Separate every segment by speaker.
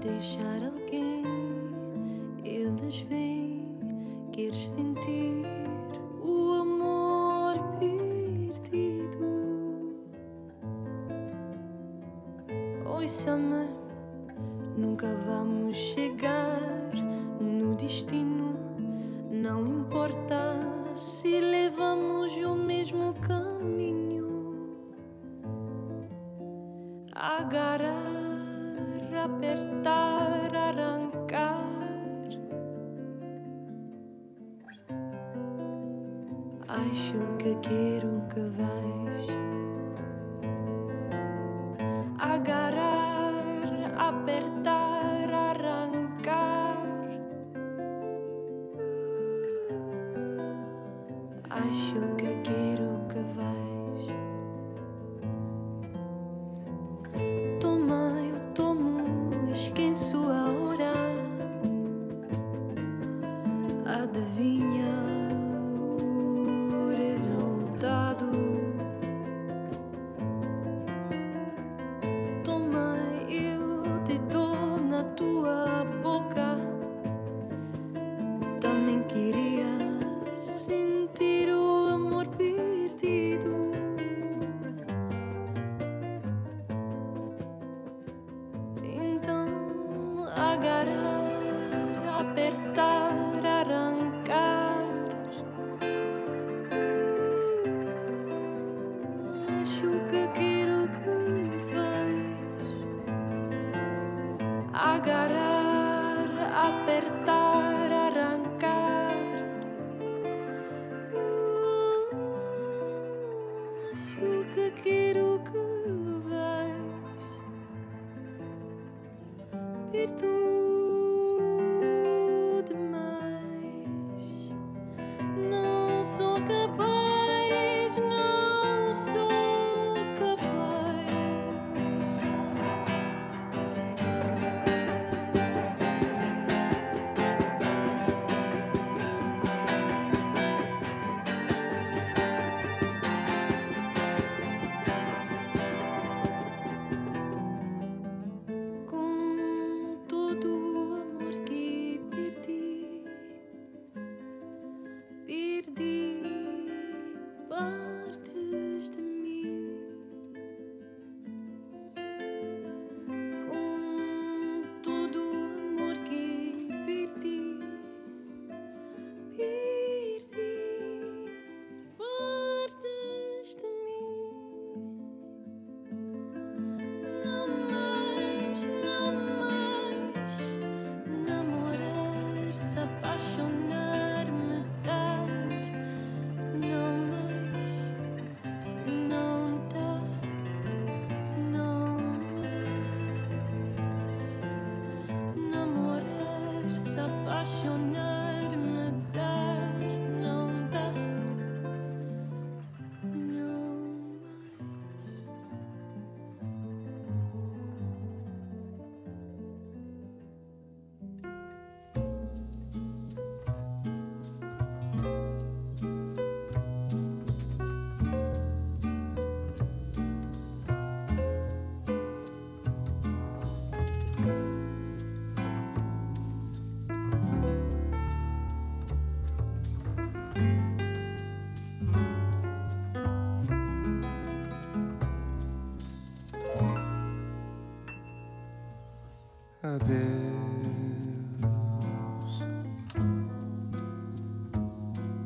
Speaker 1: deixar alguém. Eles vêm, queres sentir.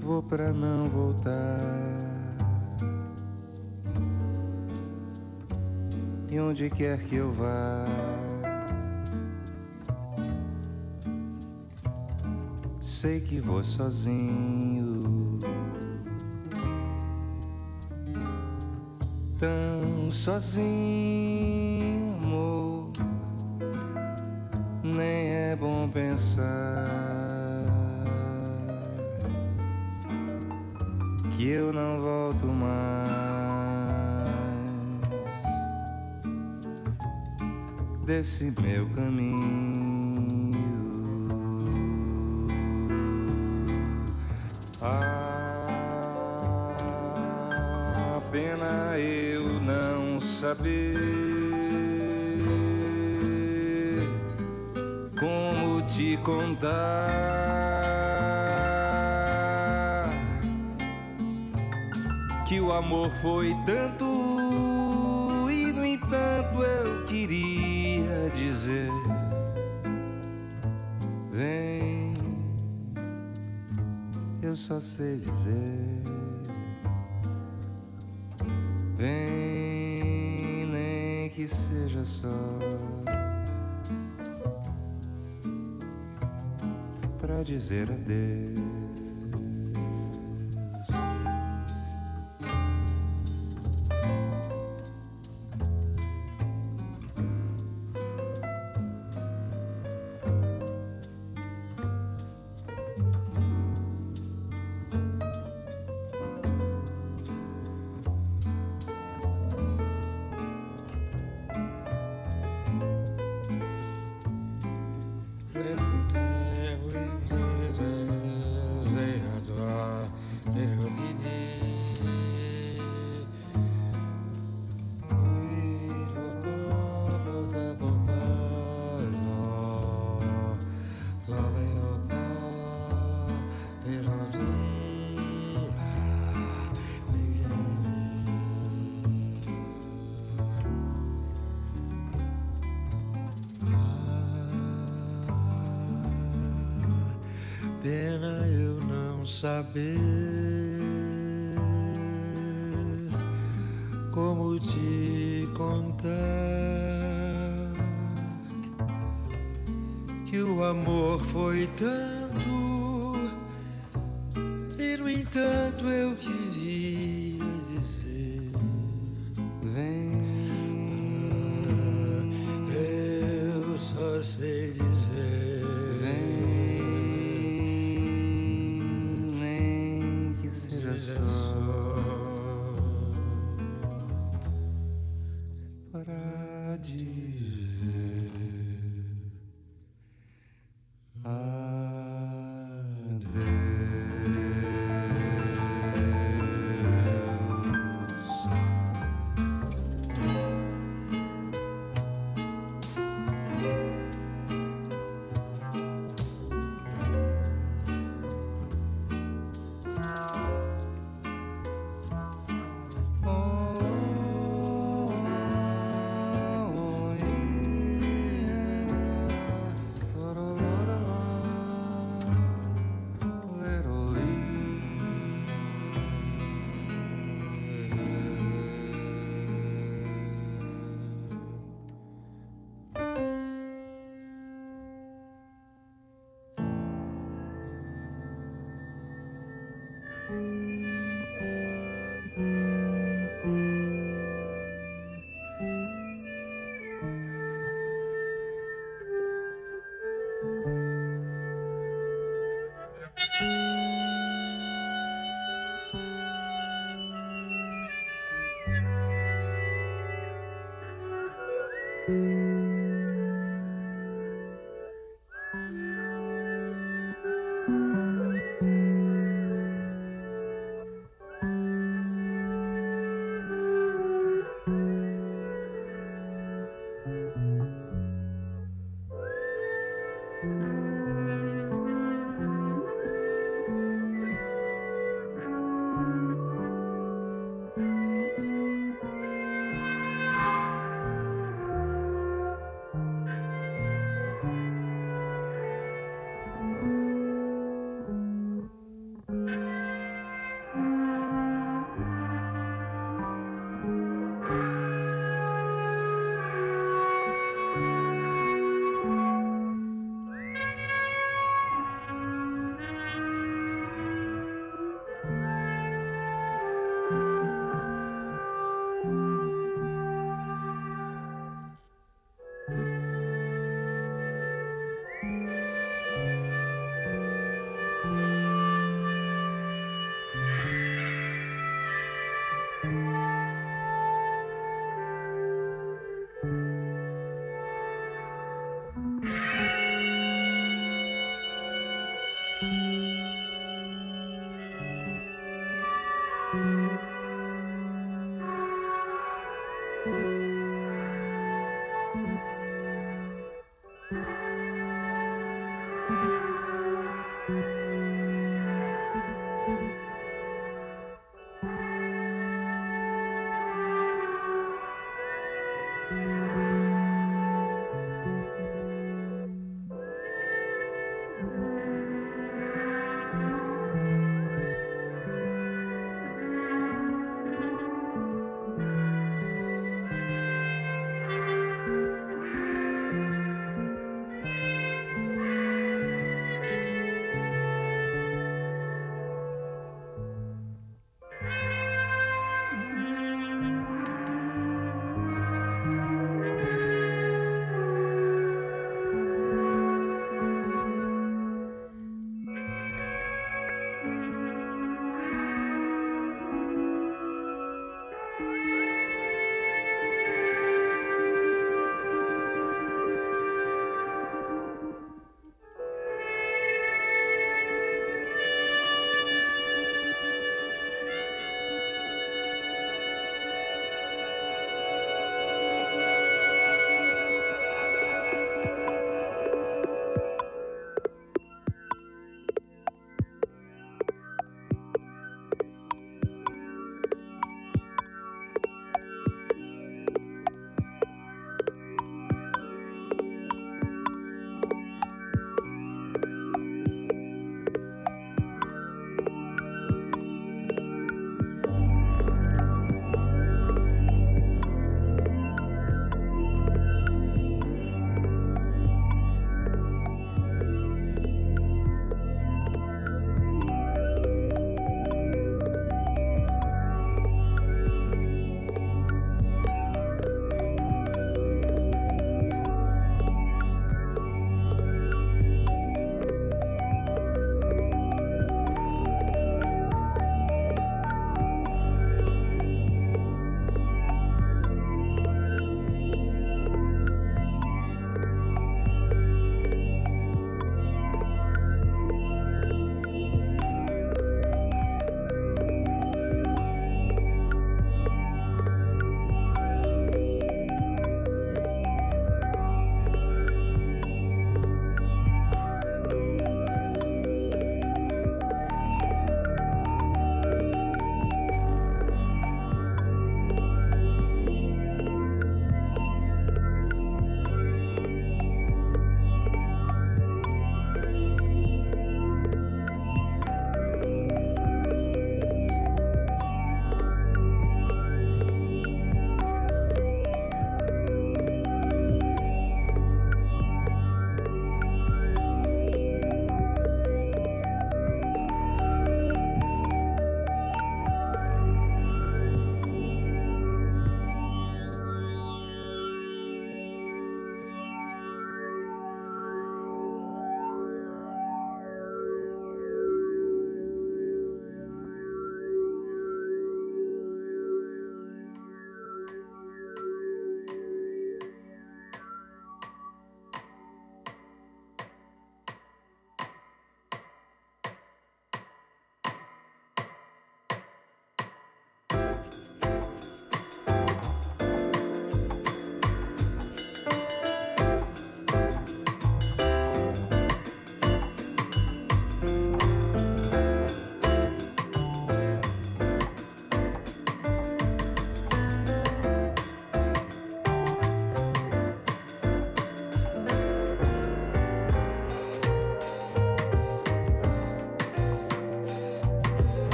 Speaker 2: Vou pra não voltar. E onde quer que eu vá. Sei que vou sozinho. Tão sozinho pensar que eu não volto mais desse meu caminho. Ah, pena eu não saber contar que o amor foi tanto e no entanto eu queria dizer vem eu só sei dizer vem nem que seja só dizer adeus.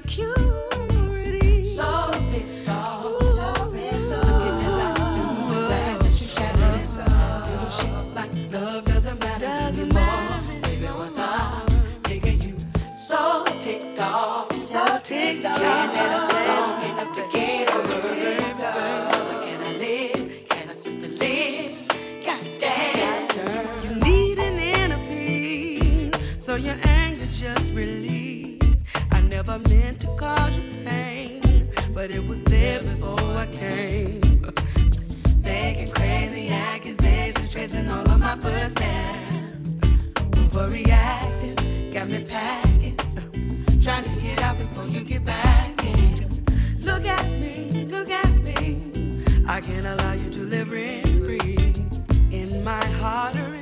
Speaker 3: cute. reactive got me packing. Trying to get out before you get back in. Look at me, look at me. I can't allow you to live rent free in my heart.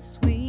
Speaker 4: Sweet.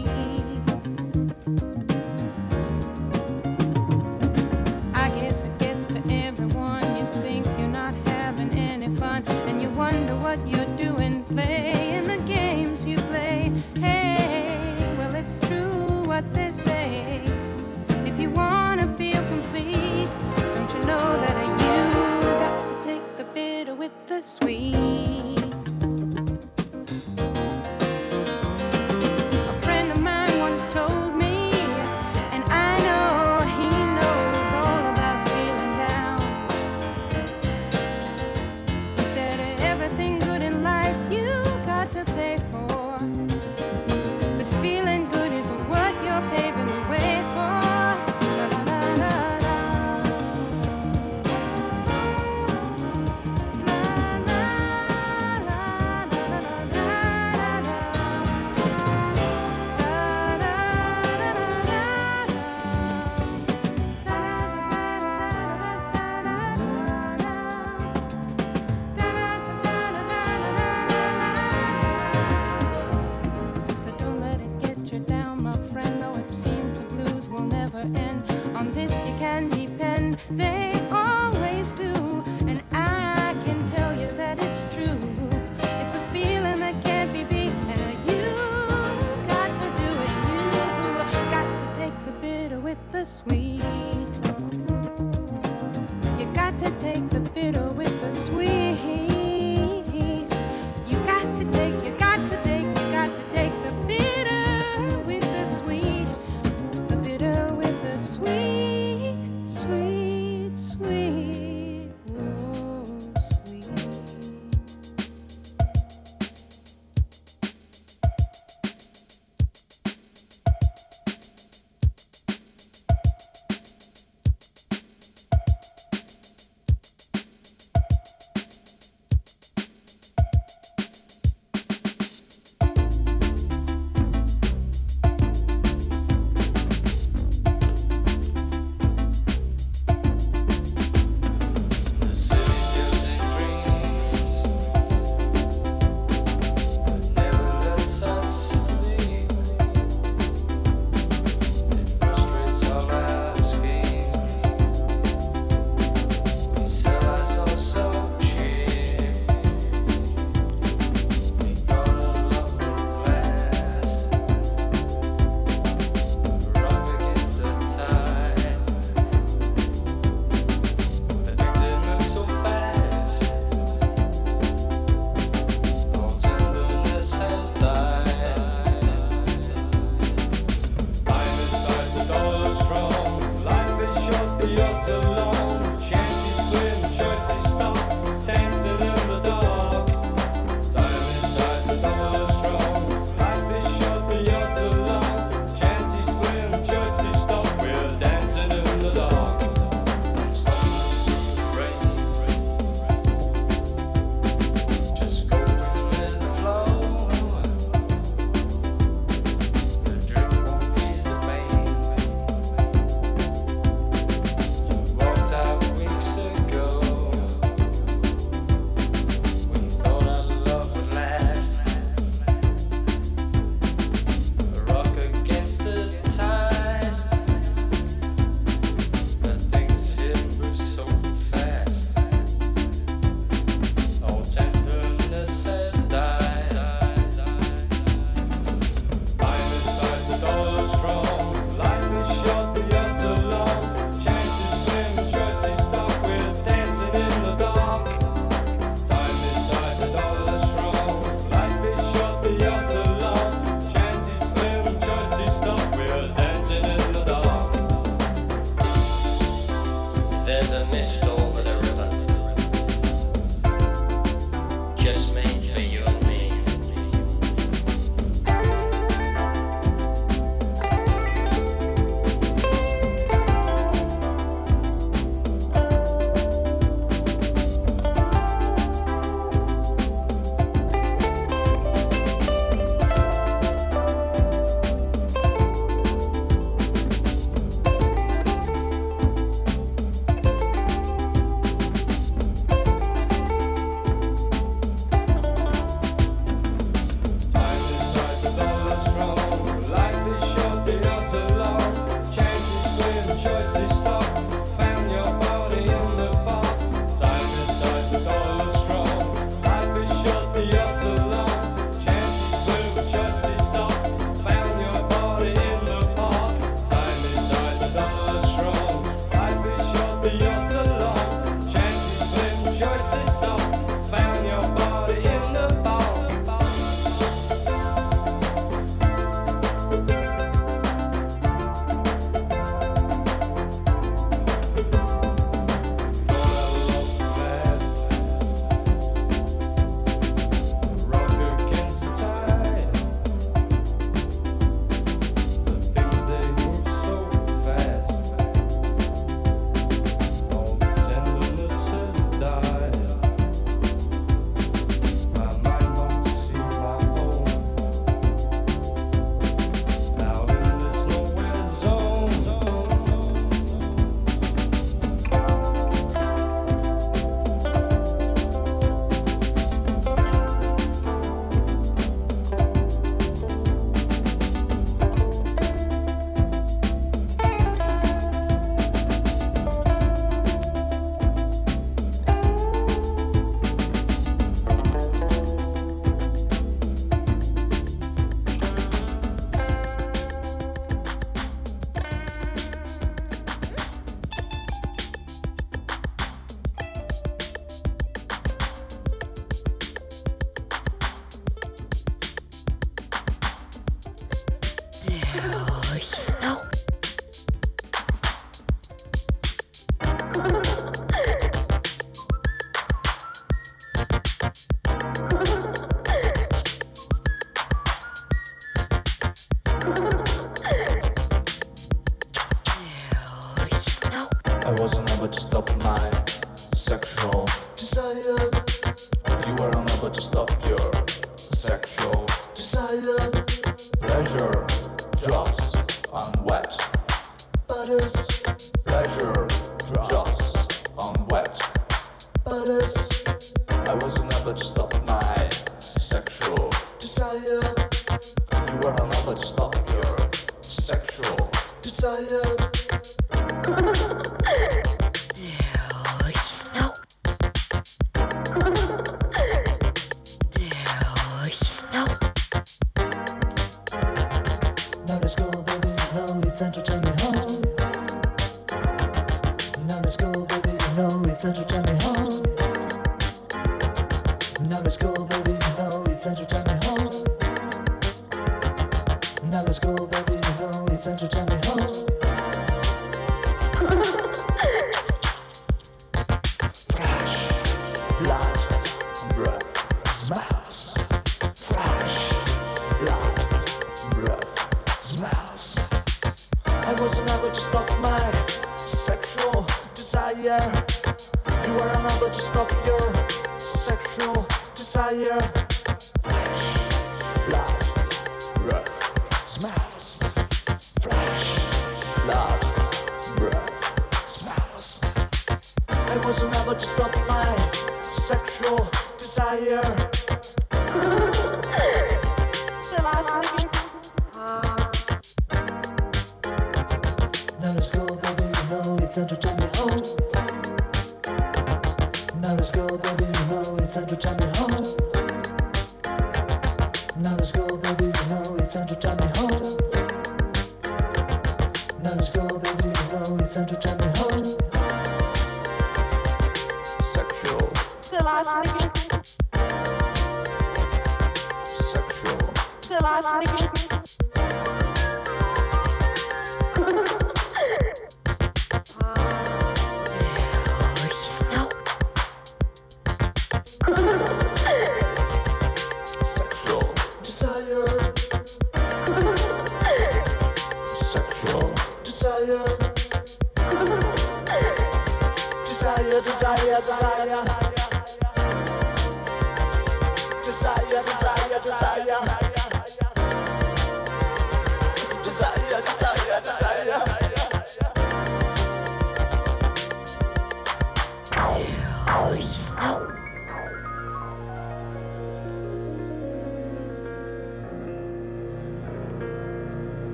Speaker 4: sister.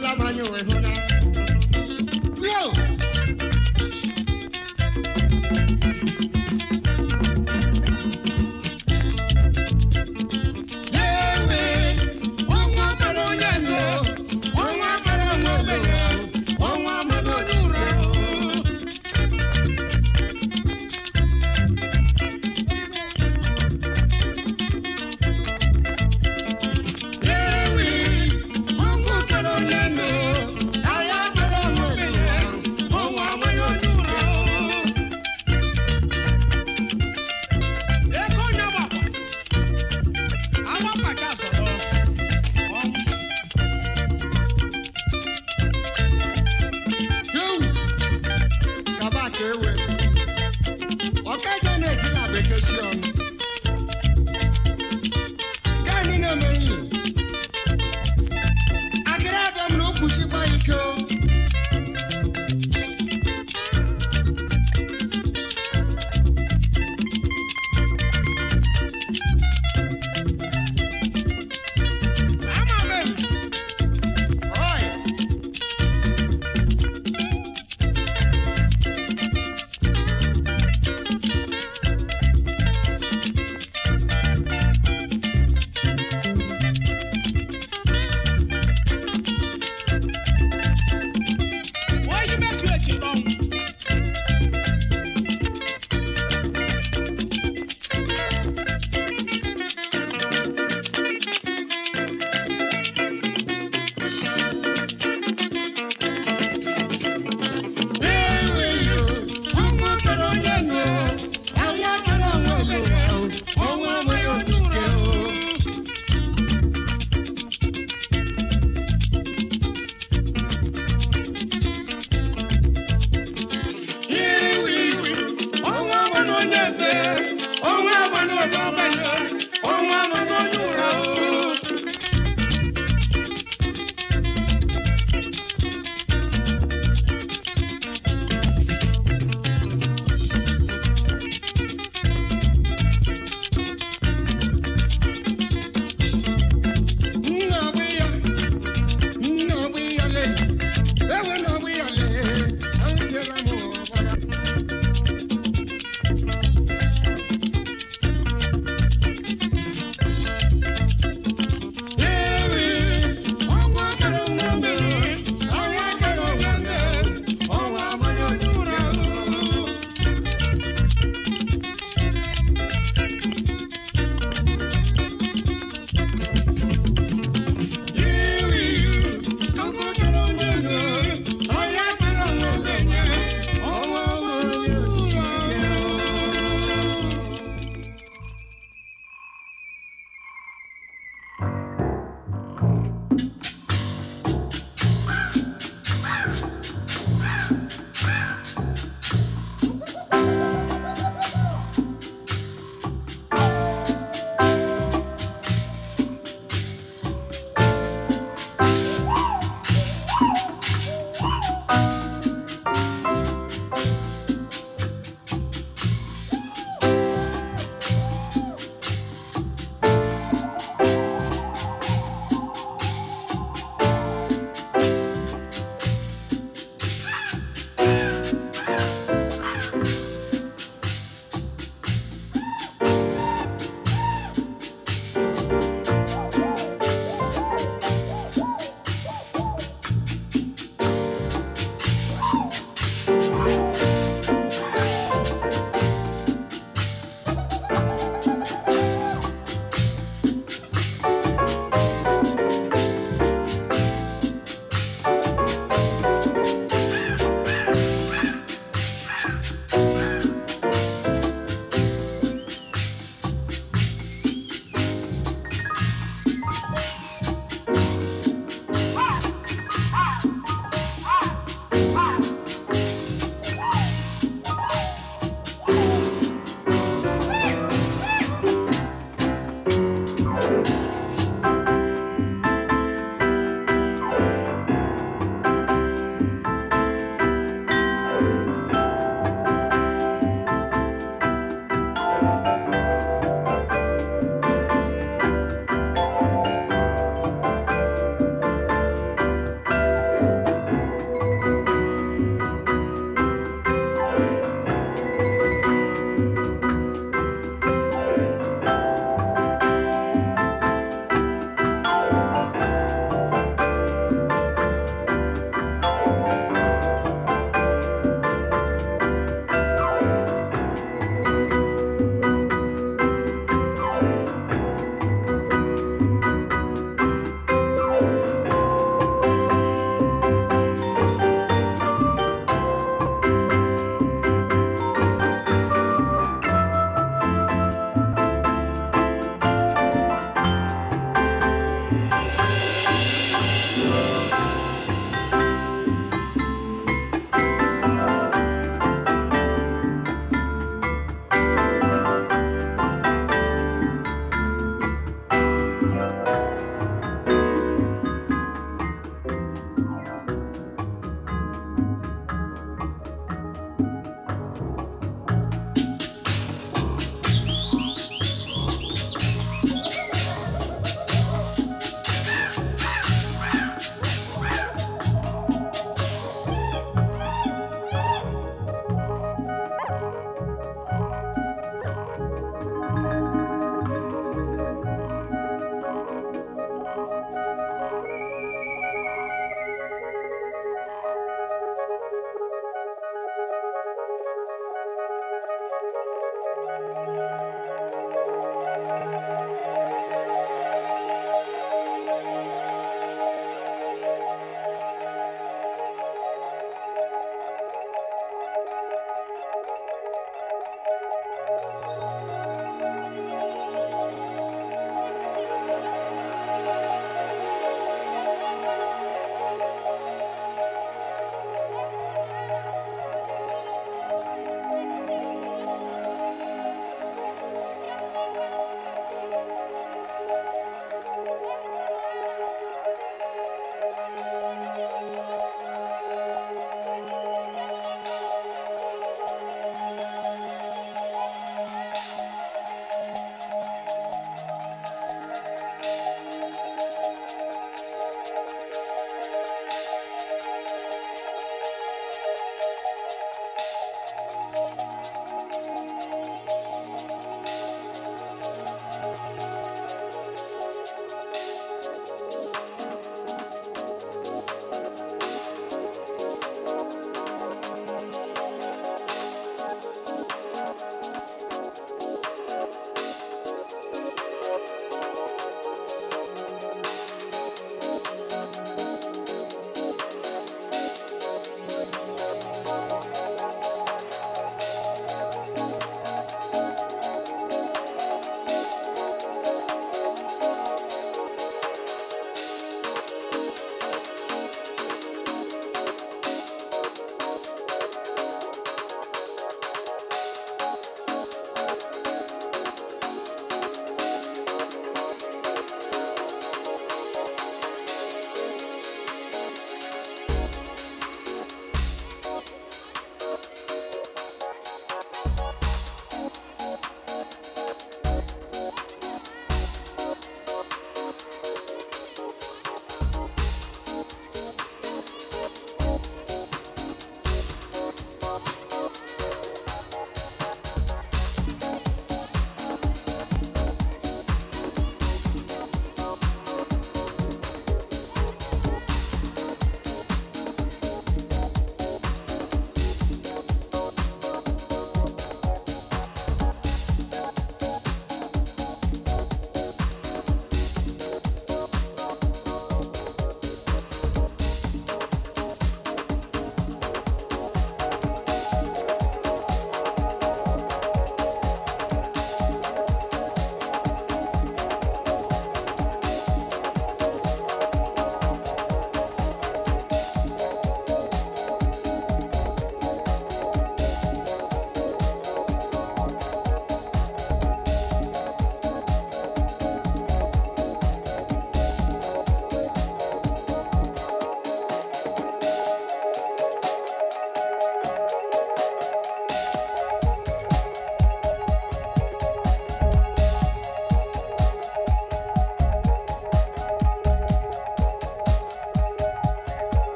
Speaker 4: la
Speaker 5: mano es una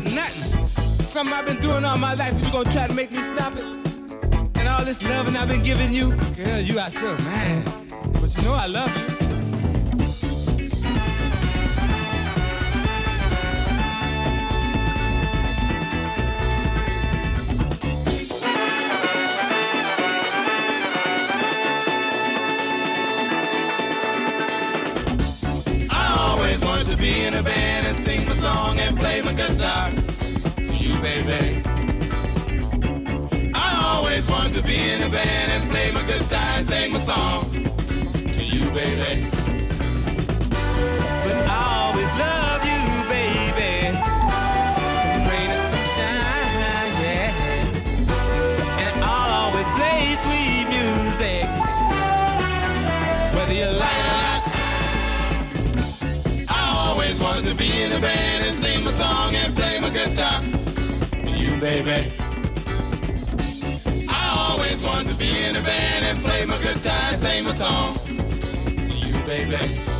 Speaker 5: Nothing. Something I've been doing all my life, and you gonna try to make me stop it? And all this loving I've been giving you, girl, you out your mind. But you know I love you.
Speaker 6: Always wanted to be in a band and play my guitar and sing my song to you, baby. But I always love you, baby. Rain or shine, yeah. And I'll always play sweet music, whether you like it or not wanted to be in a band and sing my song and play my guitar to you, baby. Play my good and sing my song to you, baby.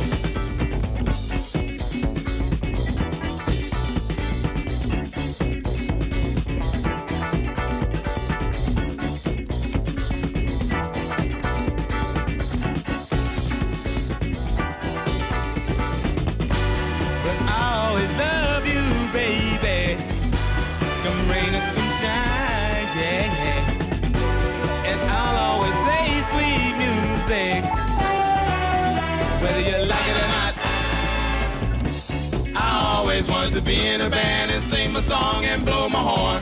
Speaker 6: To be in a band and sing my song and blow my horn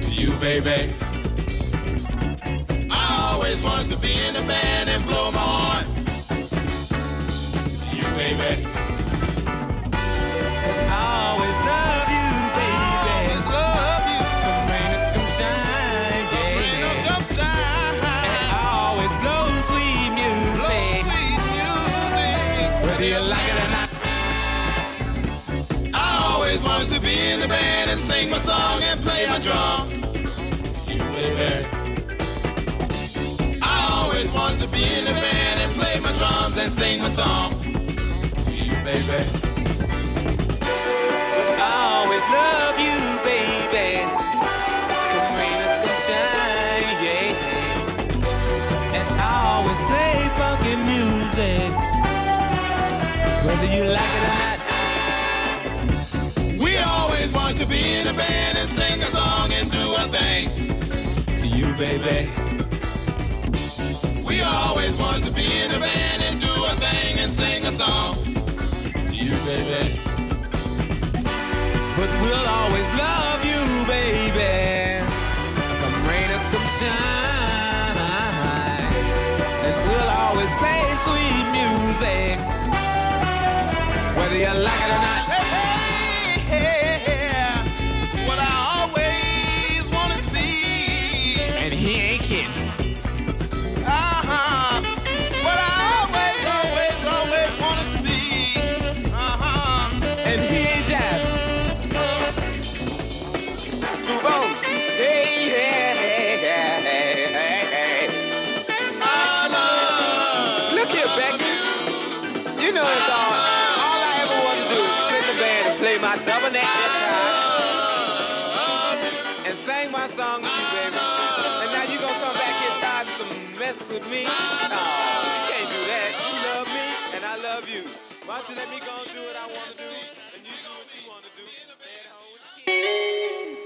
Speaker 6: to you, baby. I always wanted to be in a band and blow my horn to you, baby. Sing my song and play my drum. You, baby. I always wanted to be in the band and play my drums and sing my song to you, baby. I always love baby. We always want to be in a band and do a thing and sing a song to you, baby. But we'll always love Why don't let me go and do what I want to do, and you do what you want to do.